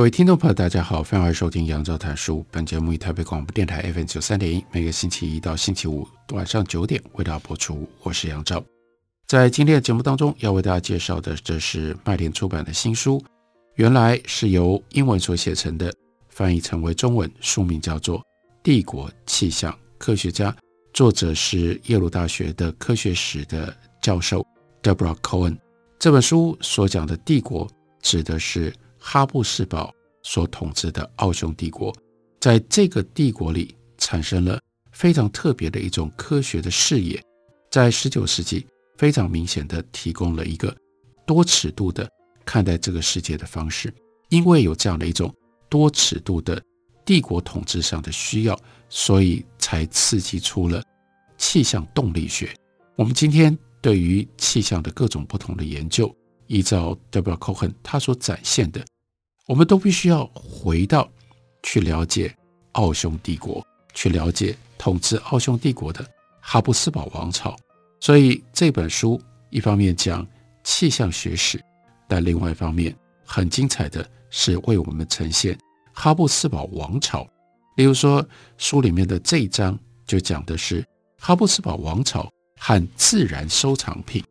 各位听众朋友，大家好，欢迎收听杨照谈书。本节目以台北广播电台 FM 九三点一，每个星期一到星期五晚上九点为大家播出。我是杨照。在今天的节目当中，要为大家介绍的，这是麦田出版的新书，原来是由英文所写成的，翻译成为中文，书名叫做《帝国气象科学家》，作者是耶鲁大学的科学史的教授 Deborah Cohen。这本书所讲的帝国，指的是。哈布斯堡所统治的奥匈帝国，在这个帝国里产生了非常特别的一种科学的视野，在十九世纪非常明显的提供了一个多尺度的看待这个世界的方式。因为有这样的一种多尺度的帝国统治上的需要，所以才刺激出了气象动力学。我们今天对于气象的各种不同的研究。依照 Deborah Cohen 他所展现的，我们都必须要回到去了解奥匈帝国，去了解统治奥匈帝国的哈布斯堡王朝。所以这本书一方面讲气象学史，但另外一方面很精彩的是为我们呈现哈布斯堡王朝。例如说，书里面的这一章就讲的是哈布斯堡王朝和自然收藏品。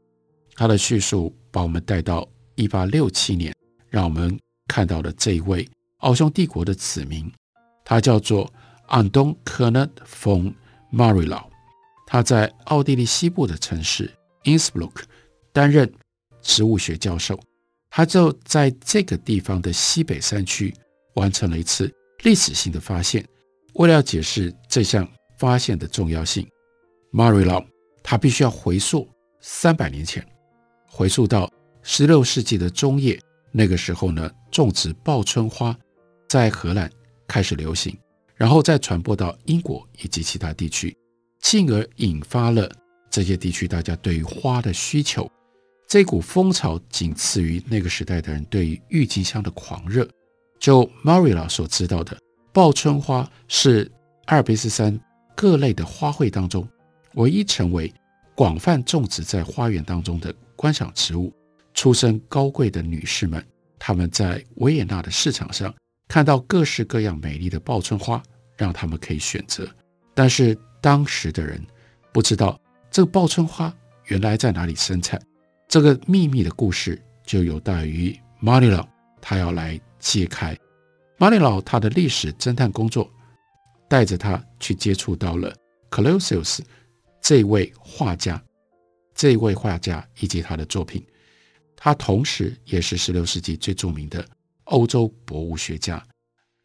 它的叙述把我们带到一八六七年，让我们看到了这一位奥匈帝国的子民，他叫做安东·科纳·冯·马瑞劳。他在奥地利西部的城市因斯布鲁克担任植物学教授。他就在这个地方的西北山区完成了一次历史性的发现。为了解释这项发现的重要性，马瑞劳他必须要回溯三百年前。回溯到十六世纪的中叶，那个时候呢，种植报春花在荷兰开始流行，然后再传播到英国以及其他地区，进而引发了这些地区大家对于花的需求。这股风潮仅次于那个时代的人对于郁金香的狂热。就 Marilla 所知道的，报春花是阿尔卑斯山各类的花卉当中唯一成为广泛种植在花园当中的。观赏植物，出身高贵的女士们，她们在维也纳的市场上看到各式各样美丽的报春花，让他们可以选择。但是当时的人不知道这个报春花原来在哪里生产，这个秘密的故事就有待于马里劳他要来揭开。马里劳他的历史侦探工作带着他去接触到了 Clusius 这位画家。这位画家以及他的作品，他同时也是十六世纪最著名的欧洲博物学家。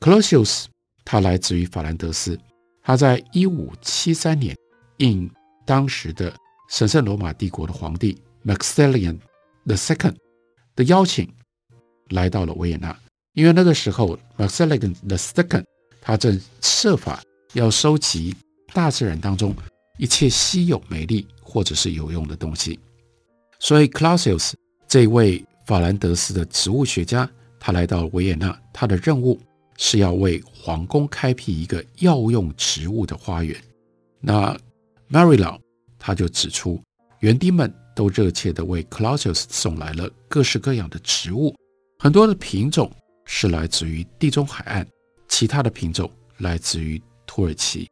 Clusius，他来自于法兰德斯，他在一五七三年应当时的神圣罗马帝国的皇帝 Maximilian the Second 的邀请，来到了维也纳。因为那个时候 Maximilian the Second 他正设法要收集大自然当中一切稀有美丽。或者是有用的东西，所以 Clausius 这位法兰德斯的植物学家，他来到维也纳，他的任务是要为皇宫开辟一个药用植物的花园。那 Marilla 他就指出，园丁们都热切地为 Clausius 送来了各式各样的植物，很多的品种是来自于地中海岸，其他的品种来自于土耳其。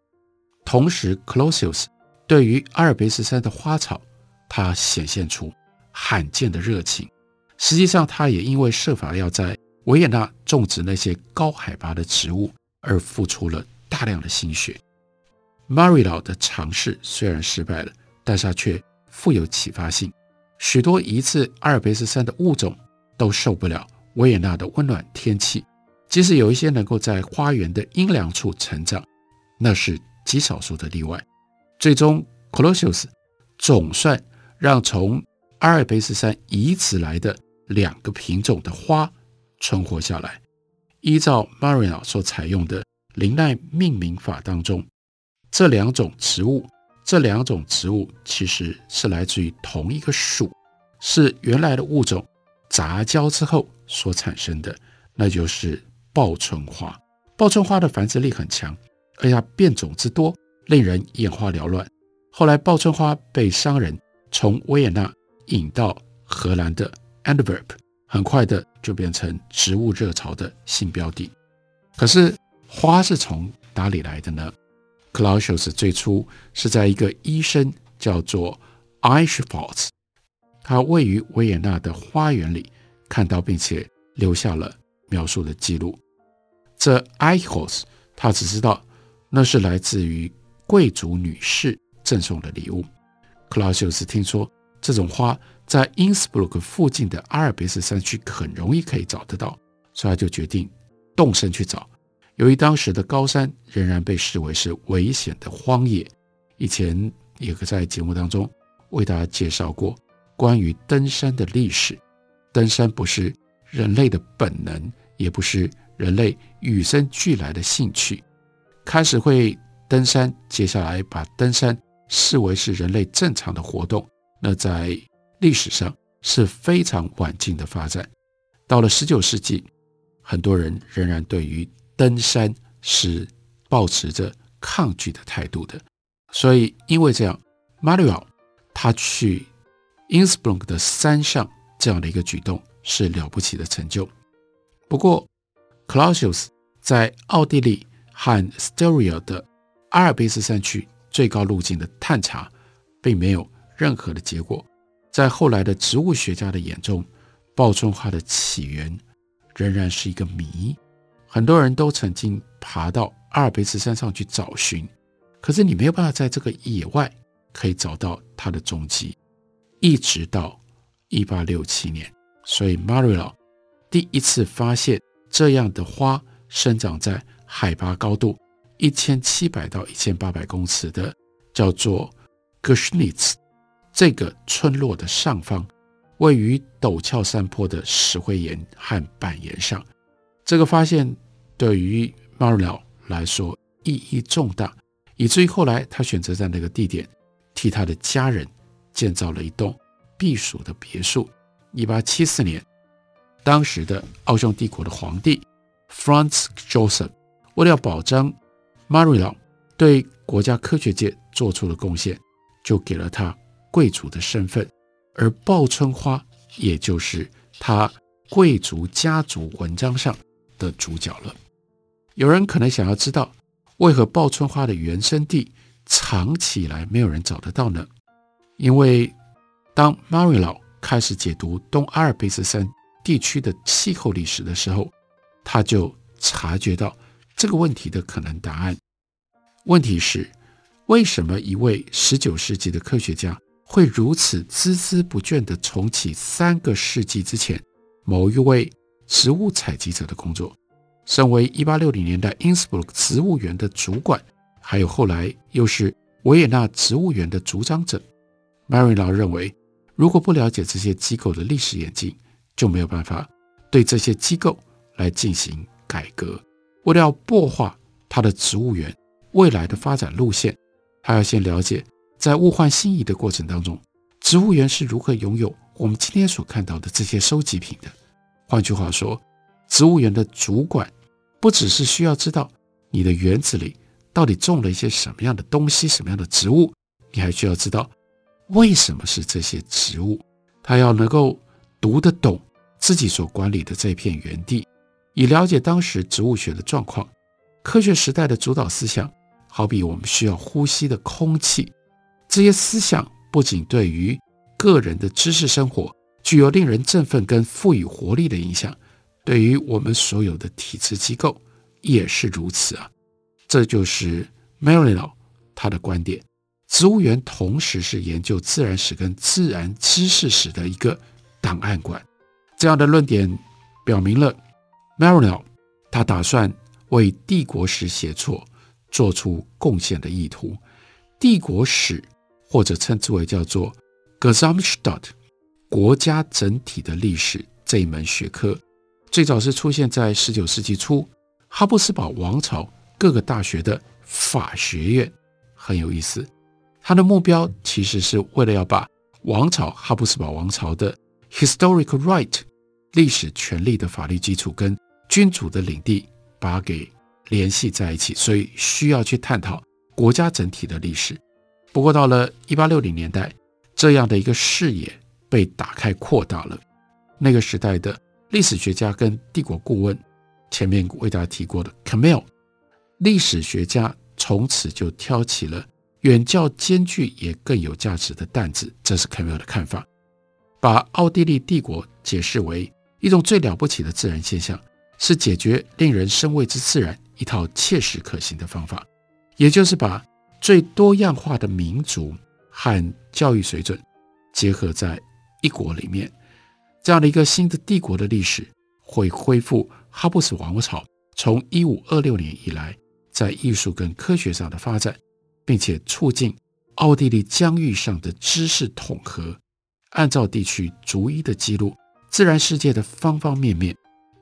同时，Clausius 对于阿尔卑斯山的花草，他显现出罕见的热情。实际上，他也因为设法要在维也纳种植那些高海拔的植物，而付出了大量的心血。Mary 老的尝试虽然失败了，但是他却富有启发性。许多一次阿尔卑斯山的物种都受不了维也纳的温暖天气，即使有一些能够在花园的阴凉处成长，那是极少数的例外。最终，克洛修斯总算让从阿尔卑斯山移植来的两个品种的花存活下来。依照 Marino 所采用的林奈命名法当中，这两种植物，这两种植物其实是来自于同一个属，是原来的物种杂交之后所产生的，那就是报春花。报春花的繁殖力很强，而且它变种之多，令人眼花缭乱。后来，报春花被商人从维也纳引到荷兰的 Antwerp，很快的就变成植物热潮的新标的。可是，花是从哪里来的呢？Clausius 最初是在一个医生叫做 Eichholz，他位于维也纳的花园里看到并且留下了描述的记录。这 Eichholz 他只知道那是来自于贵族女士。赠送的礼物。克劳修斯听说这种花在因斯布鲁克附近的阿尔卑斯山区很容易可以找得到，所以他就决定动身去找。由于当时的高山仍然被视为是危险的荒野，以前也在节目当中为大家介绍过关于登山的历史。登山不是人类的本能，也不是人类与生俱来的兴趣。开始会登山，接下来把登山。视为是人类正常的活动，那在历史上是非常晚近的发展。到了十九世纪，很多人仍然对于登山是抱持着抗拒的态度的。所以，因为这样，Manuel 他去 Innsbruck 的山上这样的一个举动是了不起的成就。不过，Clausius 在奥地利和 Styria 的阿尔卑斯山区。最高路径的探查，并没有任何的结果。在后来的植物学家的眼中，报春花的起源仍然是一个谜。很多人都曾经爬到阿尔卑斯山上去找寻，可是你没有办法在这个野外可以找到它的踪迹。一直到一八六七年，所以 Marino 第一次发现这样的花生长在海拔高度。一千七百到一千八百公尺的叫做 Gushnitz 这个村落的上方，位于陡峭山坡的石灰岩和板岩上。这个发现对于 mario 来说意义重大，以至于后来他选择在那个地点替他的家人建造了一栋避暑的别墅。一八七四年，当时的奥匈帝国的皇帝 Franz Joseph 为了保障 Marino 对国家科学界做出了贡献，就给了他贵族的身份，而报春花也就是他贵族家族文章上的主角了。有人可能想要知道，为何报春花的原生地藏起来没有人找得到呢？因为当 Marino 开始解读东阿尔卑斯山地区的气候历史的时候，他就察觉到这个问题的可能答案。问题是，为什么一位十九世纪的科学家会如此孜孜不倦地重启三个世纪之前某一位植物采集者的工作？身为一八六零年代因斯布鲁克植物园的主管，还有后来又是维也纳植物园的主张者，Marino 认为，如果不了解这些机构的历史演进，就没有办法对这些机构来进行改革。为了要擘画他的植物园。未来的发展路线，他要先了解，在物换星移的过程当中，植物园是如何拥有我们今天所看到的这些收集品的。换句话说，植物园的主管不只是需要知道你的园子里到底种了一些什么样的东西、什么样的植物，你还需要知道为什么是这些植物。他要能够读得懂自己所管理的这片园地，以了解当时植物学的状况，科学时代的主导思想。好比我们需要呼吸的空气，这些思想不仅对于个人的知识生活具有令人振奋跟赋予活力的影响，对于我们所有的体制机构也是如此啊。这就是 Marino 他的观点：植物园同时是研究自然史跟自然知识史的一个档案馆。这样的论点表明了 Marino 他打算为帝国史写作。做出贡献的意图，帝国史或者称之为叫做 g e s a m t s t a d t 国家整体的历史这一门学科，最早是出现在十九世纪初，哈布斯堡王朝各个大学的法学院，很有意思。它的目标其实是为了要把王朝哈布斯堡王朝的 historical right 历史权利的法律基础跟君主的领地把它给联系在一起，所以需要去探讨国家整体的历史。不过到了一八六零年代，这样的一个视野被打开扩大了。那个时代的历史学家跟帝国顾问，前面为大家提过的 Camille 历史学家从此就挑起了远较艰巨也更有价值的担子。这是 Camille 的看法，把奥地利帝国解释为一种最了不起的自然现象，是解决令人生畏之自然一套切实可行的方法，也就是把。最多样化的民族和教育水准结合在一国里面，这样的一个新的帝国的历史会恢复哈布斯王朝从一五二六年以来在艺术跟科学上的发展，并且促进奥地利疆域上的知识统合，按照地区逐一的记录自然世界的方方面面，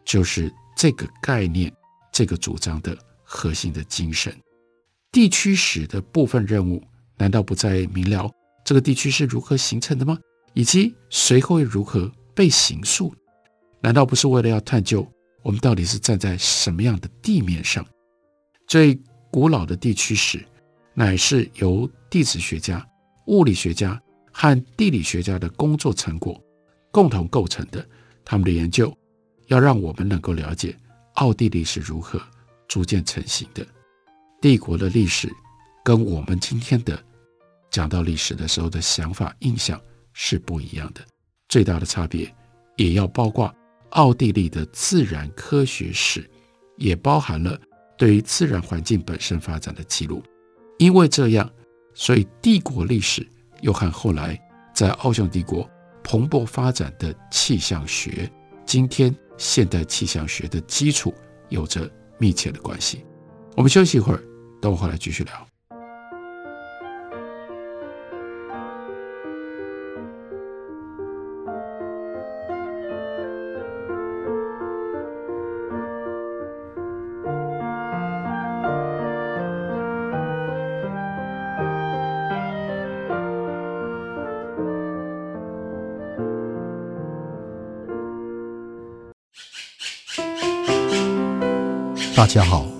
就是这个概念、这个主张的核心的精神。地区史的部分任务，难道不再明了这个地区是如何形成的吗？以及随后又如何被形塑？难道不是为了要探究我们到底是站在什么样的地面上？最古老的地区史，乃是由地质学家、物理学家和地理学家的工作成果共同构成的。他们的研究要让我们能够了解奥地利是如何逐渐成型的。帝国的历史跟我们今天的讲到历史的时候的想法印象是不一样的，最大的差别也要包括奥地利的自然科学史，也包含了对于自然环境本身发展的记录。因为这样，所以帝国历史又和后来在奥匈帝国蓬勃发展的气象学，今天现代气象学的基础有着密切的关系。我们休息一会儿。等我回来继续聊。大家好。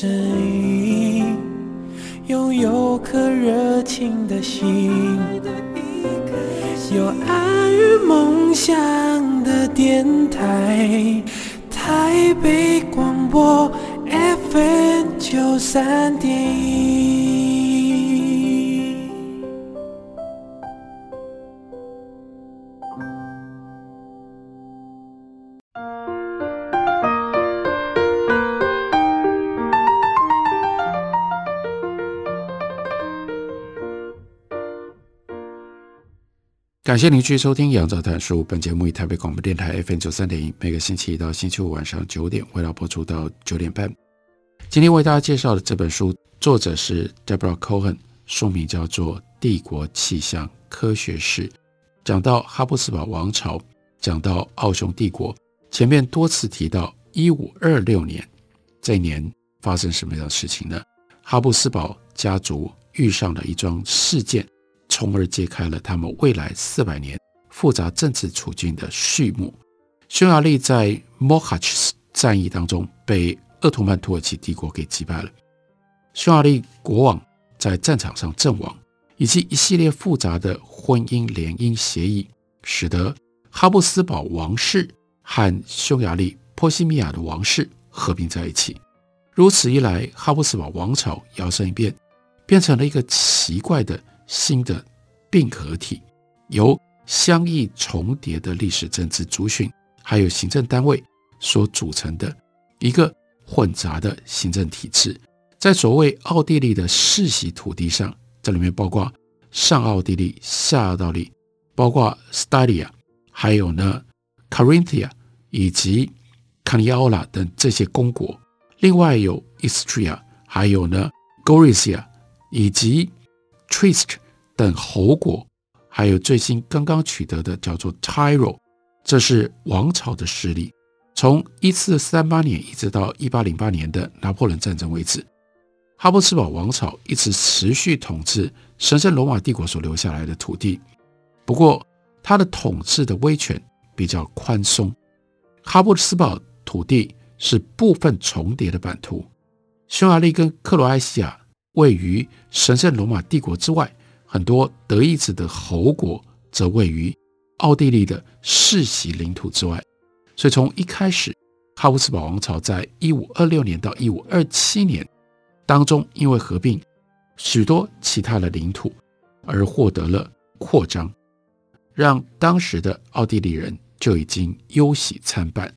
声音，拥有颗热情的心，有爱与梦想的电台，台北广播 FM 九三点一。感谢您继续收听《杨照谈书》。本节目以台北广播电台 FM 九三点一，每个星期一到星期五晚上九点，为大家播出到九点半。今天为大家介绍的这本书，作者是 Deborah Cohen，书名叫做《帝国气象科学史》，讲到哈布斯堡王朝，讲到奥匈帝国。前面多次提到一五二六年，这一年发生什么样的事情呢？哈布斯堡家族遇上了一桩事件。从而揭开了他们未来四百年复杂政治处境的序幕。匈牙利在 Mohacs 战役当中被鄂图曼土耳其帝国给击败了，匈牙利国王在战场上阵亡，以及一系列复杂的婚姻联姻协议，使得哈布斯堡王室和匈牙利波西米亚的王室合并在一起。如此一来，哈布斯堡王朝摇身一变，变成了一个奇怪的新的并合体，由相异重叠的历史政治族群还有行政单位所组成的一个混杂的行政体制。在所谓奥地利的世袭土地上，这里面包括上奥地利、下奥地利，包括 Styria，还有呢 Carinthia 以及 Carniola 等这些公国，另外有 Istria，还有呢 Gorizia 以及 Trieste 等侯国，还有最新刚刚取得的叫做 Tyro，这是王朝的势力，从一四三八年一直到一八零八年的拿破仑战争为止。哈布斯堡王朝一直持续统治神圣罗马帝国所留下来的土地，不过他的统治的威权比较宽松。哈布斯堡土地是部分重叠的版图，匈牙利跟克罗埃西亚位于神圣罗马帝国之外，很多德意志的侯国则位于奥地利的世袭领土之外。所以从一开始，哈布斯堡王朝在一五二六年到一五二七年。当中，因为合并许多其他的领土，而获得了扩张，让当时的奥地利人就已经忧喜参半。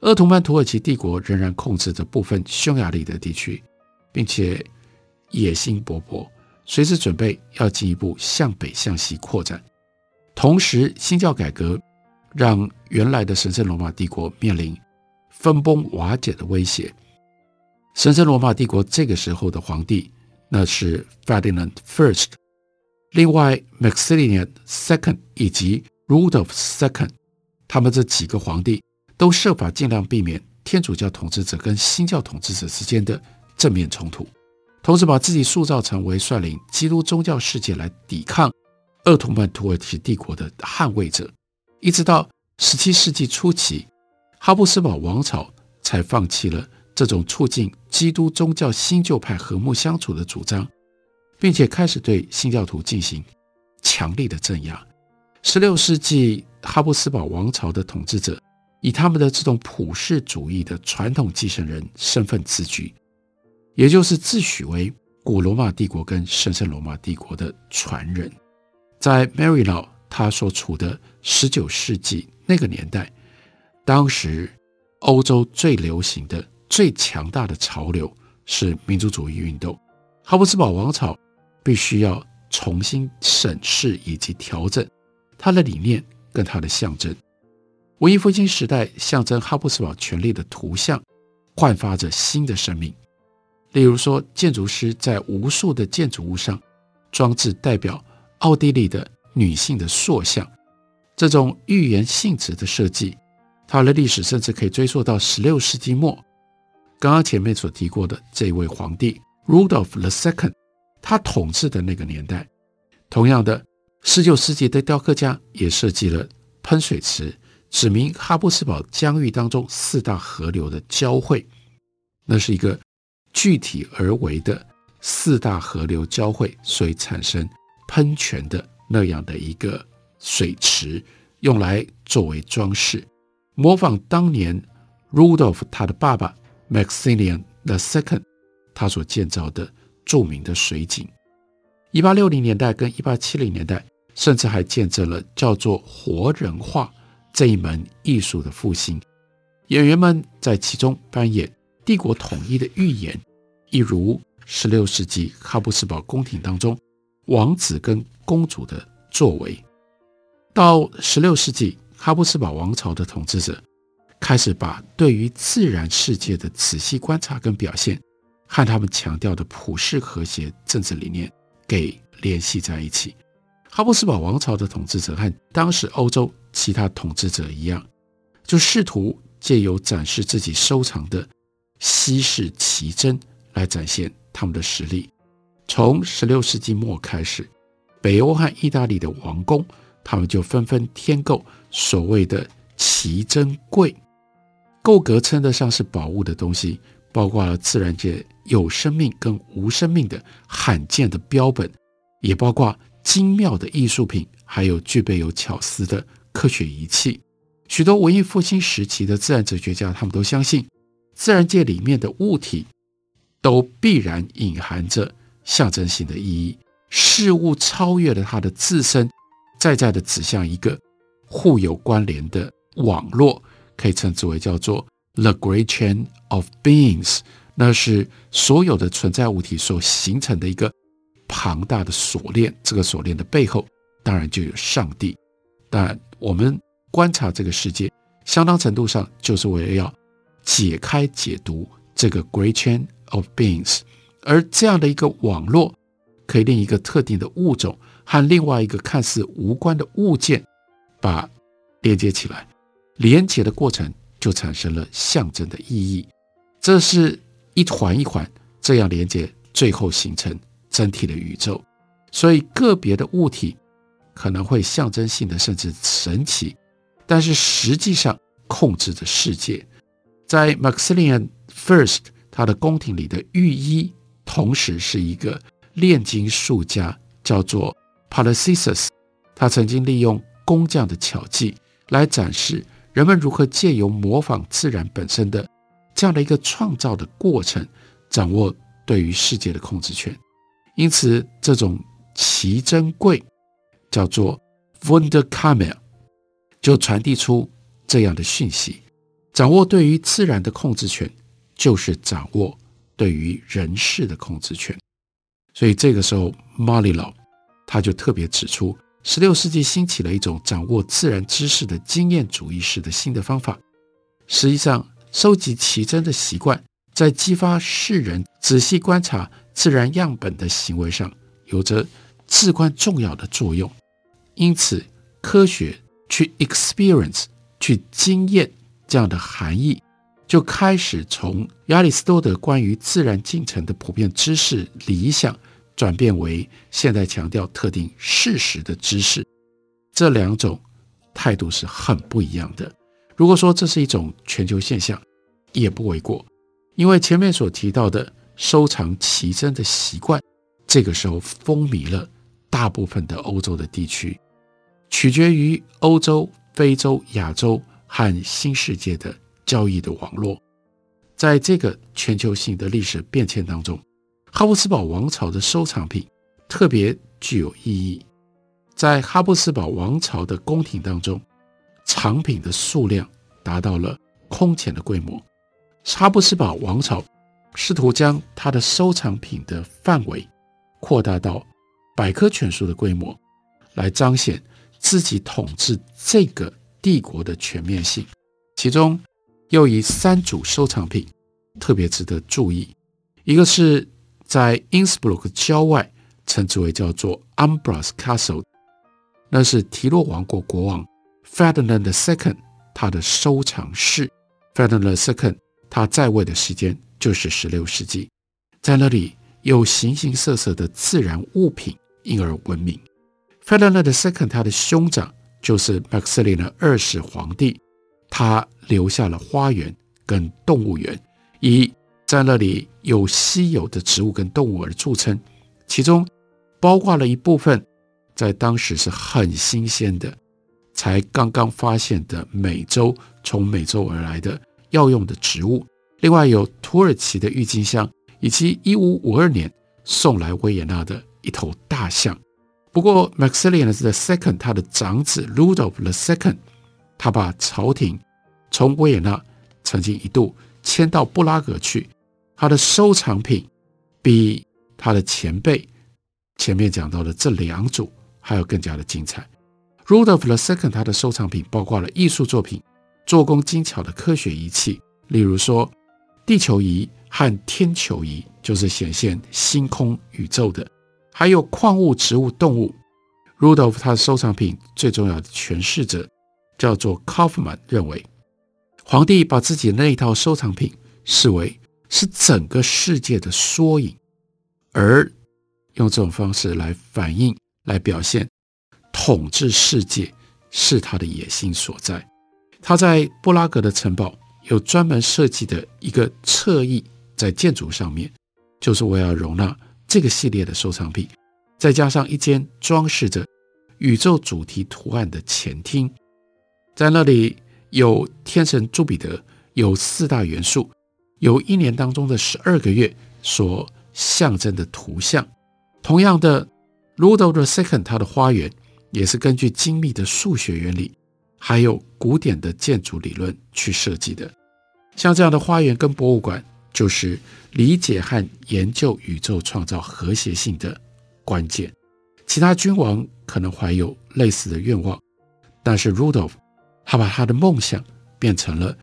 鄂图曼土耳其帝国仍然控制着部分匈牙利的地区，并且野心勃勃，随时准备要进一步向北向西扩展。同时，新教改革让原来的神圣罗马帝国面临分崩瓦解的威胁。神圣罗马帝国这个时候的皇帝，那是 Ferdinand First，另外 Maximilian Second 以及 Rudolf Second，他们这几个皇帝都设法尽量避免天主教统治者跟新教统治者之间的正面冲突，同时把自己塑造成为率领基督宗教世界来抵抗鄂图曼土耳其帝国的捍卫者，一直到十七世纪初期，哈布斯堡王朝才放弃了。这种促进基督宗教新旧派和睦相处的主张，并且开始对新教徒进行强力的镇压。十六世纪哈布斯堡王朝的统治者以他们的这种普世主义的传统继承人身份自居，也就是自诩为古罗马帝国跟神圣罗马帝国的传人。在 Maryknoll 他所处的十九世纪那个年代，当时欧洲最流行的。最强大的潮流是民族主义运动。哈布斯堡王朝必须要重新审视以及调整它的理念跟它的象征。文艺复兴时代象征哈布斯堡权力的图像焕发着新的生命。例如说，建筑师在无数的建筑物上装置代表奥地利的女性的塑像，这种预言性质的设计，它的历史甚至可以追溯到十六世纪末。刚刚前面所提过的这位皇帝 Rudolf the Second，他统治的那个年代，同样的，十九世纪的雕刻家也设计了喷水池，指明哈布斯堡疆域当中四大河流的交汇。那是一个具体而为的四大河流交汇，所以产生喷泉的那样的一个水池，用来作为装饰，模仿当年 Rudolf 他的爸爸。Maximilian the Second，他所建造的著名的水井，一八六零年代跟一八七零年代，甚至还见证了叫做活人画这一门艺术的复兴。演员们在其中扮演帝国统一的预言，一如十六世纪哈布斯堡宫廷当中王子跟公主的作为。到十六世纪，哈布斯堡王朝的统治者。开始把对于自然世界的仔细观察跟表现，和他们强调的普世和谐政治理念给联系在一起。哈布斯堡王朝的统治者和当时欧洲其他统治者一样，就试图借由展示自己收藏的稀世奇珍来展现他们的实力。从十六世纪末开始，北欧和意大利的王公，他们就纷纷添购所谓的奇珍柜。够格称得上是宝物的东西，包括了自然界有生命跟无生命的罕见的标本，也包括精妙的艺术品，还有具备有巧思的科学仪器。许多文艺复兴时期的自然哲学家，他们都相信，自然界里面的物体都必然隐含着象征性的意义，事物超越了它的自身，在在的指向一个互有关联的网络，可以称之为叫做 The Great Chain of Beings，那是所有的存在物体所形成的一个庞大的锁链。这个锁链的背后，当然就有上帝。但我们。观察这个世界，相当程度上就是为了要解开、解读这个 Great Chain of Beings，而这样的一个网络，可以令一个特定的物种和另外一个看似无关的物件把连接起来，连接的过程就产生了象征的意义。这是一环一环这样连接，最后形成整体的宇宙。所以个别的物体可能会象征性的，甚至神奇。但是实际上控制着世界，在 Maximilian First 他的宫廷里的御医，同时是一个炼金术家，叫做 Paracelsus。他曾经利用工匠的巧技来展示人们如何借由模仿自然本身的这样的一个创造的过程，掌握对于世界的控制权。因此，这种奇珍贵叫做 Wunderkammer。就传递出这样的讯息：掌握对于自然的控制权，就是掌握对于人事的控制权。所以这个时候，马里劳他就特别指出，十六世纪兴起了一种掌握自然知识的经验主义式的新的方法。实际上，收集奇珍的习惯，在激发世人仔细观察自然样本的行为上，有着至关重要的作用。因此，科学。去 experience 去经验这样的含义，就开始从亚里士多德关于自然进程的普遍知识理想，转变为现在强调特定事实的知识。这两种态度是很不一样的。如果说这是一种全球现象，也不为过，因为前面所提到的收藏奇珍的习惯，这个时候风靡了大部分的欧洲的地区。取决于欧洲、非洲、亚洲和新世界的交易的网络，在这个全球性的历史变迁当中，哈布斯堡王朝的收藏品特别具有意义。在哈布斯堡王朝的宫廷当中，藏品的数量达到了空前的规模。哈布斯堡王朝试图将它的收藏品的范围扩大到百科全书的规模，来彰显。自己统治这个帝国的全面性，其中又以三组收藏品特别值得注意。一个是在因斯布鲁克郊外，称之为叫做 Ambras Castle，那是提洛王国国王 Ferdinand II 他的收藏室。Ferdinand II 他在位的时间就是十六世纪，在那里有形形色色的自然物品，因而闻名。Ferdinand II 他的兄长就是 Maximilian 二世皇帝，他留下了花园跟动物园，以在那里有稀有的植物跟动物而著称，其中包括了一部分在当时是很新鲜的，才刚刚发现的美洲从美洲而来的药用的植物，另外有土耳其的郁金香，以及一五五二年送来维也纳的一头大象。不过，Maximilian the Second 他的长子 Rudolf the Second，他把朝廷从维也纳曾经一度迁到布拉格去，他的收藏品比他的前辈前面讲到的这两组还要更加的精彩。Rudolf the Second 他的收藏品包括了艺术作品、做工精巧的科学仪器，例如说地球仪和天球仪，就是显现星空宇宙的。还有矿物、植物、动物。Rudolf 他的收藏品最重要的诠释者叫做 Kaufmann，认为皇帝把自己那一套收藏品视为是整个世界的缩影，而用这种方式来反映、来表现统治世界是他的野心所在。他在布拉格的城堡有专门设计的一个侧翼，在建筑上面，就是为了容纳。这个系列的收藏品，再加上一间装饰着宇宙主题图案的前厅，在那里有天神朱比德，有四大元素，有一年当中的十二个月所象征的图像。同样的，Rudolph II 他的花园也是根据精密的数学原理，还有古典的建筑理论去设计的。像这样的花园跟博物馆，就是理解和研究宇宙创造和谐性的关键。其他君王可能怀有类似的愿望，但是 Rudolph 他把他的梦想变成了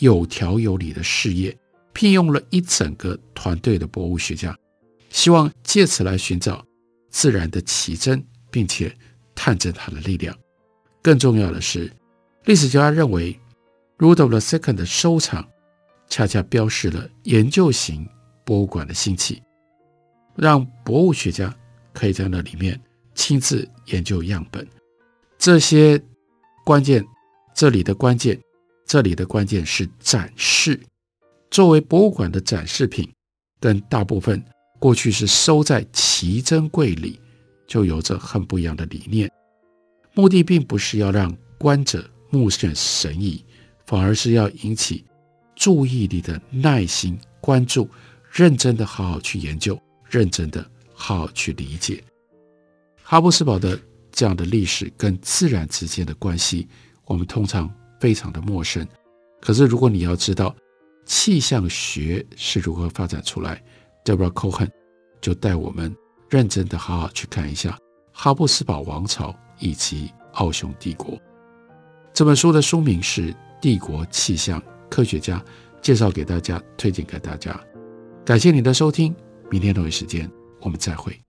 有条有理的事业，聘用了一整个团队的博物学家，希望借此来寻找自然的奇珍，并且探证它的力量。更重要的是，历史学家认为 Rudolph II 的收藏。恰恰标示了研究型博物馆的兴起，让博物学家可以在那里面亲自研究样本。这些关键，这里的关键，这里的关键是展示。作为博物馆的展示品，跟大部分过去是收在奇珍柜里，就有着很不一样的理念。目的并不是要让观者目眩神迷，反而是要引起。注意力的耐心关注，认真的好好去研究，认真的好好去理解哈布斯堡的这样的历史跟自然之间的关系，我们通常非常的陌生。可是如果你要知道气象学是如何发展出来，Deborah Cohen 就带我们认真的好好去看一下哈布斯堡王朝以及奥匈帝国。这本书的书名是《帝国气象》。科学家介绍给大家，推荐给大家。感谢您的收听，明天同一时间我们再会。